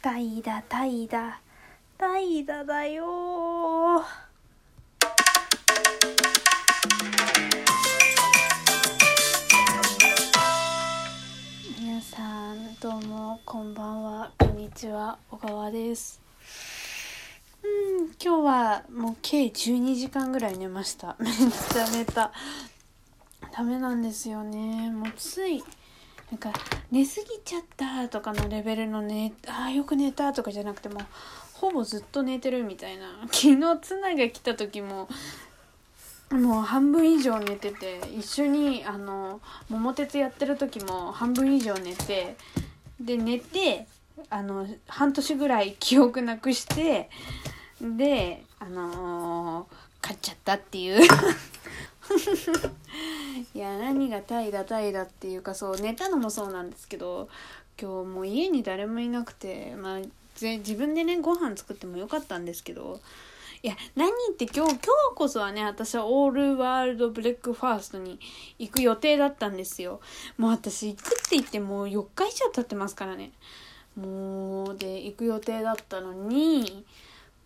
怠惰怠惰。怠惰だよ皆さんどうもこんばんは。こんにちは。小川です。うん今日はもう計12時間ぐらい寝ました。めっちゃ寝た。ダメなんですよね。もうついなんか寝すぎちゃったとかのレベルのねああよく寝たとかじゃなくてもほぼずっと寝てるみたいな。昨日ツナが来た時ももう半分以上寝てて一緒にあの桃鉄やってる時も半分以上寝てで寝てあの半年ぐらい記憶なくしてであのー、買っちゃったっていう。いや何が怠惰怠惰っていうかそう寝たのもそうなんですけど今日もう家に誰もいなくてまあ自分でねご飯作ってもよかったんですけどいや何って今日今日こそはね私はオールワールドブレックファーストに行く予定だったんですよ。もう私行くって言ってもう4日以上経ってますからね。もうで行く予定だったのに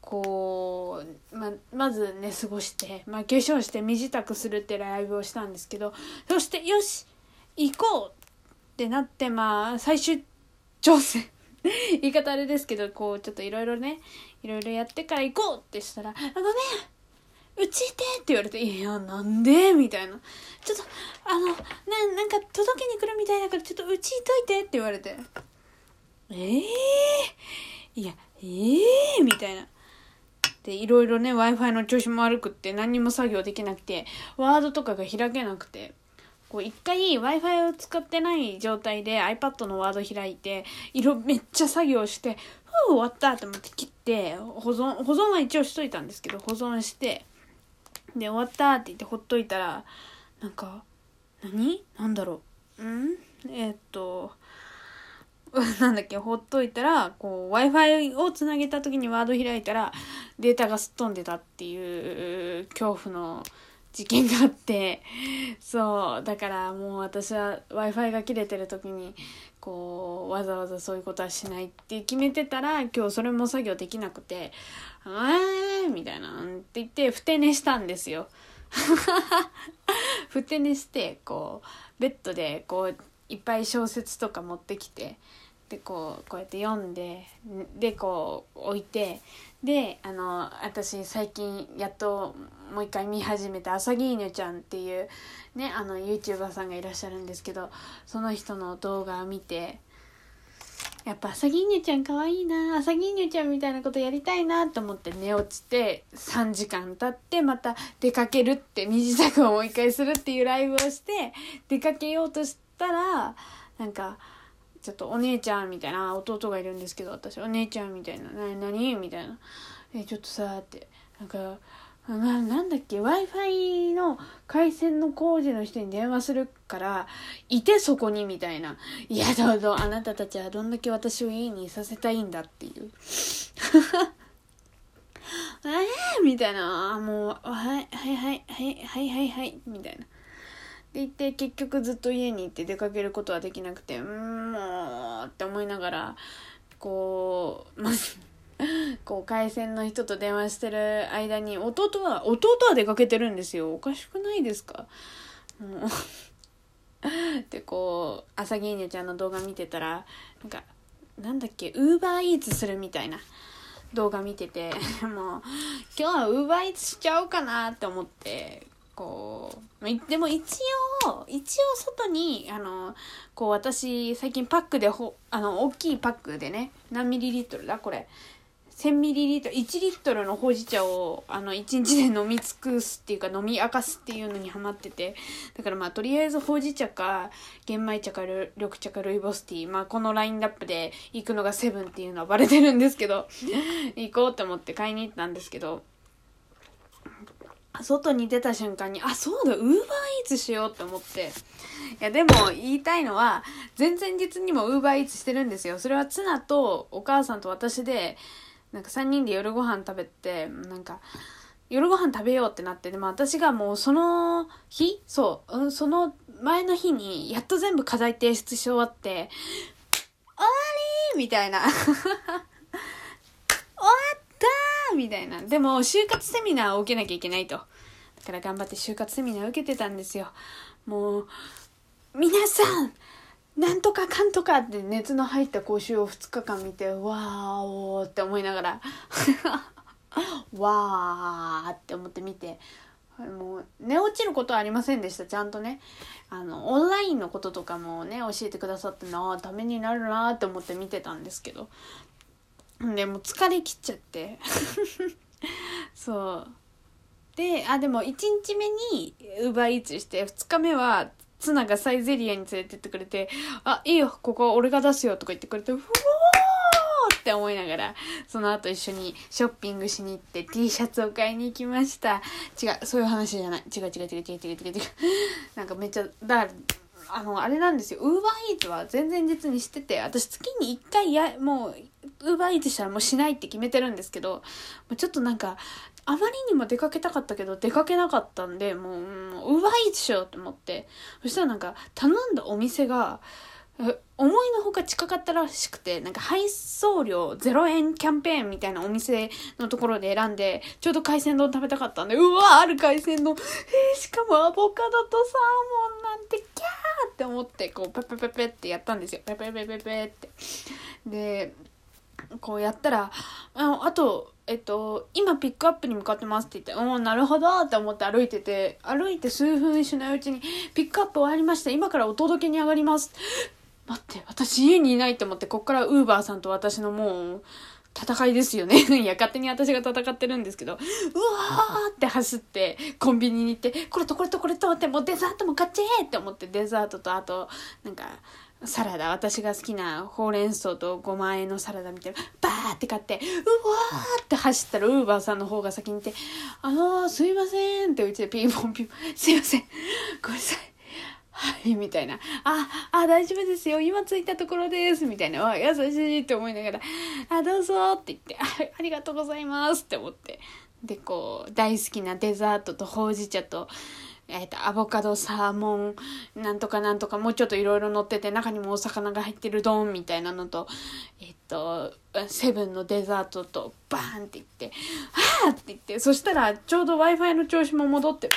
こうままず寝過ごして、まあ、化粧して身支度するってライブをしたんですけどそしてよし行こうってなってまあ最終調整 言い方あれですけどこうちょっといろいろねいろいろやってから行こうってしたら「あごめんうちいて」って言われて「いやなんで?」みたいな「ちょっとあのななんか届けに来るみたいだからちょっとうちいといて」って言われて「ええー、いやええー、みたいな。でいろいろね w i f i の調子も悪くって何にも作業できなくてワードとかが開けなくてこう一回 w i f i を使ってない状態で iPad のワード開いて色めっちゃ作業してふう終わったと思って切って保存保存は一応しといたんですけど保存してで終わったって言ってほっといたらなんか何？なんだろう？ん？えー、っと なんだっけ、ほっといたら、こう、Wi-Fi をつなげた時にワード開いたら、データがすっ飛んでたっていう恐怖の事件があって、そう、だからもう私は Wi-Fi が切れてる時に、こう、わざわざそういうことはしないって決めてたら、今日それも作業できなくて、えーみたいな、って言って、ふて寝したんですよ。ふて寝して、こう、ベッドで、こう、いっぱい小説とか持ってきて、でこうこうやって読んででこう置いてであの私最近やっともう一回見始めた朝木犬ちゃんっていうねあの YouTuber さんがいらっしゃるんですけどその人の動画を見てやっぱ朝木犬ちゃんかわいいな朝木犬ちゃんみたいなことやりたいなと思って寝落ちて3時間経ってまた出かけるって身支度をもう一回するっていうライブをして出かけようとしたらなんかちょっとお姉ちゃんみたいな弟がいるんですけど私お姉ちゃんみたいな「な何?」みたいな「えちょっとさ」って。なんかななんだっけ？W i f i の回線の工事の人に電話するからいてそこにみたいな「いやどうぞあなたたちはどんだけ私を家にいさせたいんだ」っていう。えーみたいな。もうはいはいはいはいはいはいはいみたいな。で行って結局ずっと家に行って出かけることはできなくてうんもうって思いながらこうま こう回線の人と電話してる間に弟は弟は出かけてるんですよ。おかしくないですか？もう。でこう朝銀ニちゃんの動画見てたらなんかなんだっけウーバーイーツするみたいな動画見てて もう今日はウーバーイーツしちゃおうかなって思ってこう、でも一応、一応外に、あの、こう私、最近パックでほ、あの、大きいパックでね、何ミリリットルだ？これ。1000ミリリットル、1リットルのほうじ茶を、あの、1日で飲み尽くすっていうか、飲み明かすっていうのにハマってて、だからまあ、とりあえずほうじ茶か、玄米茶か、緑茶か、ルイボスティー、まあ、このラインナップで行くのがセブンっていうのはバレてるんですけど、行こうって思って買いに行ったんですけど、外に出た瞬間に、あ、そうだ、ウーバーイーツしようって思って。いや、でも言いたいのは、前々日にもウーバーイーツしてるんですよ。それはツナとお母さんと私で、なんか3人で夜ご飯食べて、なんか、夜ご飯食べようってなって、でも私がもうその日そう、うん、その前の日に、やっと全部課題提出し終わって、終わりみたいな。みたいな。でも、就活セミナーを受けなきゃいけないと。だから頑張って就活セミナー受けてたんですよ。もう、皆さんなんとかかんとかって熱の入った講習を2日間見て、わーおーって思いながら、わーって思って見て、もう寝落ちることはありませんでしたちゃんとねあのオンラインのこととかもね教えてくださってなためになるなって思って見てたんですけどでも疲れきっちゃって。そう。であでも1日目に奪いつして2日目はツナがサイゼリアに連れてってくれて「あいいよここ俺が出すよ」とか言ってくれて「うわー!」って思いながらその後一緒にショッピングしに行って T シャツを買いに行きました。違うそういう話じゃない。違う違う違う違う違う違う。違うなんかめっちゃだあのあれなんですよ。ウーバーイーツは全然実にしてて私月に1回やもうウーバーイーツしたらもうしないって決めてるんですけどちょっとなんかあまりにも出かけたかったけど出かけなかったんでもうウーバーイーツしようと思って。そしたらなんか頼んだお店が思いのほか近かったらしくてなんか配送料0円キャンペーンみたいなお店のところで選んでちょうど海鮮丼食べたかったんでうわある海鮮丼えー、しかもアボカドとサーモンなんてキャーって思ってこうペペペペってやったんですよペペペペペってでこうやったらああとえっと、今ピックアップに向かってますって言って、うん、なるほどって思って歩いてて、歩いて数分しないうちに、ピックアップ終わりました。今からお届けに上がります。待って、私家にいないって思って、こっからウーバーさんと私のもう、戦いですよね。いや、勝手に私が戦ってるんですけど、うわーって走って、コンビニに行って、これとこれとこれとって、もうデザートも買っちゃえって思って、デザートとあと、なんか、サラダ、私が好きなほうれん草と5万円のサラダみたいな、バーって買って、うわーって走ったら、ウーバーさんの方が先にいて、あのー、すいませんってうちでピンポンピンポン、すいません、ごめんなさい。はい、みたいな。あ、あ、大丈夫ですよ。今着いたところです。みたいな。わ、優しいって思いながら、あ、どうぞって言って、あありがとうございますって思って。で、こう、大好きなデザートとほうじ茶と、えっ、ー、と、アボカド、サーモン、なんとかなんとか、もうちょっといろいろ乗ってて、中にもお魚が入ってる丼みたいなのと、えっ、ー、と、セブンのデザートと、バーンって言って、はぁって言って、そしたら、ちょうど Wi-Fi の調子も戻って、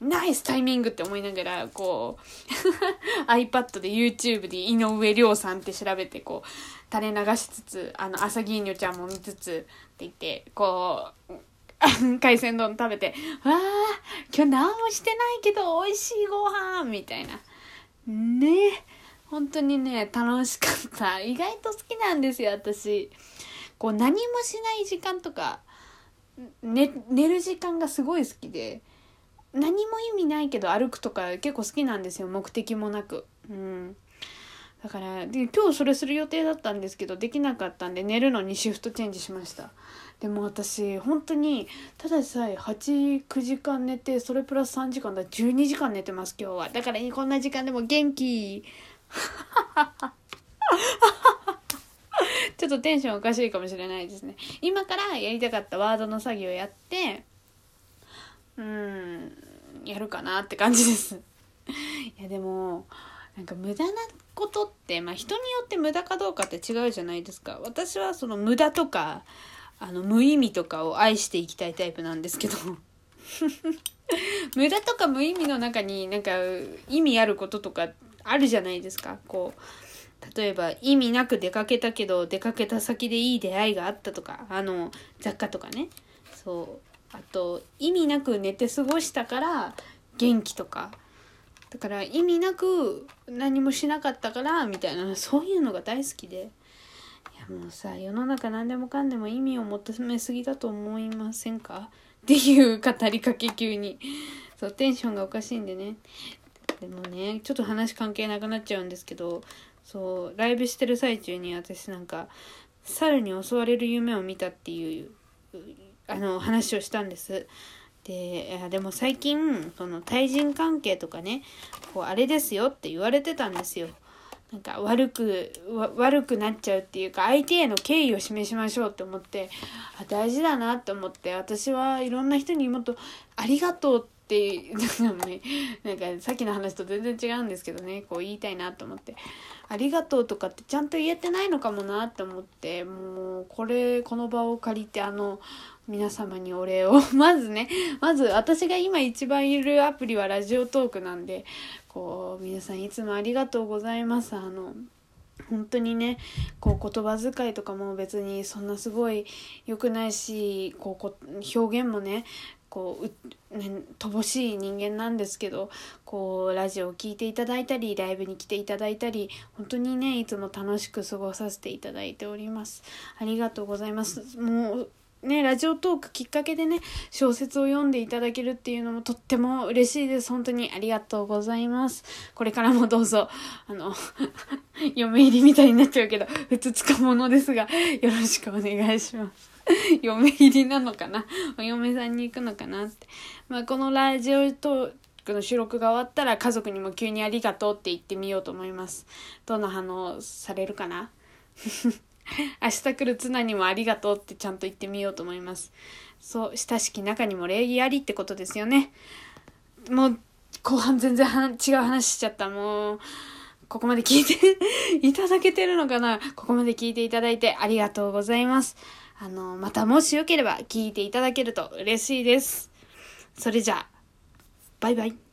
ナイスタイミングって思いながら、こう、iPad で YouTube で井上涼さんって調べて、こう、垂れ流しつつ、あの、朝銀魚ちゃんも見つつ、って言って、こう、海鮮丼食べて、わあ、今日何もしてないけど美味しいご飯みたいな。ね本当にね、楽しかった。意外と好きなんですよ、私。こう、何もしない時間とか、寝、寝る時間がすごい好きで、何も意味ないけど歩くとか結構好きなんですよ目的もなく。うん。だからで今日それする予定だったんですけどできなかったんで寝るのにシフトチェンジしました。でも私本当にただでさえ89時間寝てそれプラス3時間だ12時間寝てます今日は。だからこんな時間でも元気。ちょっとテンションおかしいかもしれないですね。今からやりたかったワードの作業やってうんやるかなって感じです。いやでもなんか無駄なことって、まあ、人によって無駄かどうかって違うじゃないですか。私はその無駄とかあの無意味とかを愛していきたいタイプなんですけど。無駄とか無意味の中になんか意味あることとかあるじゃないですか。こう例えば意味なく出かけたけど出かけた先でいい出会いがあったとかあの雑貨とかね。そう。あと意味なく寝て過ごしたから元気とか。だから意味なく何もしなかったからみたいなそういうのが大好きで。いやもうさ世の中何でもかんでも意味を求めすぎだと思いませんか？っていう語りかけ急に。そうテンションがおかしいんでね。でもねちょっと話関係なくなっちゃうんですけどそうライブしてる最中に私なんか猿に襲われる夢を見たっていうあの話をしたんです。ででも最近その対人関係とかねこうあれですよって言われてたんですよ。なんか悪く悪くなっちゃうっていうか相手への敬意を示しましょうって思ってあ大事だなって思って私はいろんな人にもっと「ありがとう」ってなんか,、ね、なんかさっきの話と全然違うんですけどねこう言いたいなと思って「ありがとう」とかってちゃんと言えてないのかもなって思ってもうこれこの場を借りてあの皆様にお礼を。まずねまず私が今一番いるアプリはラジオトークなんでこう皆さんいつもありがとうございます。あの本当にねこう言葉遣いとかも別にそんなすごい良くないしこう表現もねこうね、乏しい人間なんですけどこうラジオを聴いていただいたりライブに来ていただいたり本当にねいつも楽しく過ごさせていただいております。ありがとうございます。もうね、ラジオトークきっかけでね、小説を読んでいただけるっていうのもとっても嬉しいです。本当にありがとうございます。これからもどうぞ、あの、嫁入りみたいになっちゃうけど、ふつつかものですが、よろしくお願いします。嫁入りなのかな？お嫁さんに行くのかなって。まあ、このラジオトークの収録が終わったら家族にも急にありがとうって言ってみようと思います。どんな反応されるかな？明日来る綱にもありがとうってちゃんと言ってみようと思います。そう、親しき中にも礼儀ありってことですよね。もう、後半全然違う話しちゃった。もう、ここまで聞いて いただけてるのかなここまで聞いていただいてありがとうございます。あの、またもしよければ聞いていただけると嬉しいです。それじゃあ、バイバイ。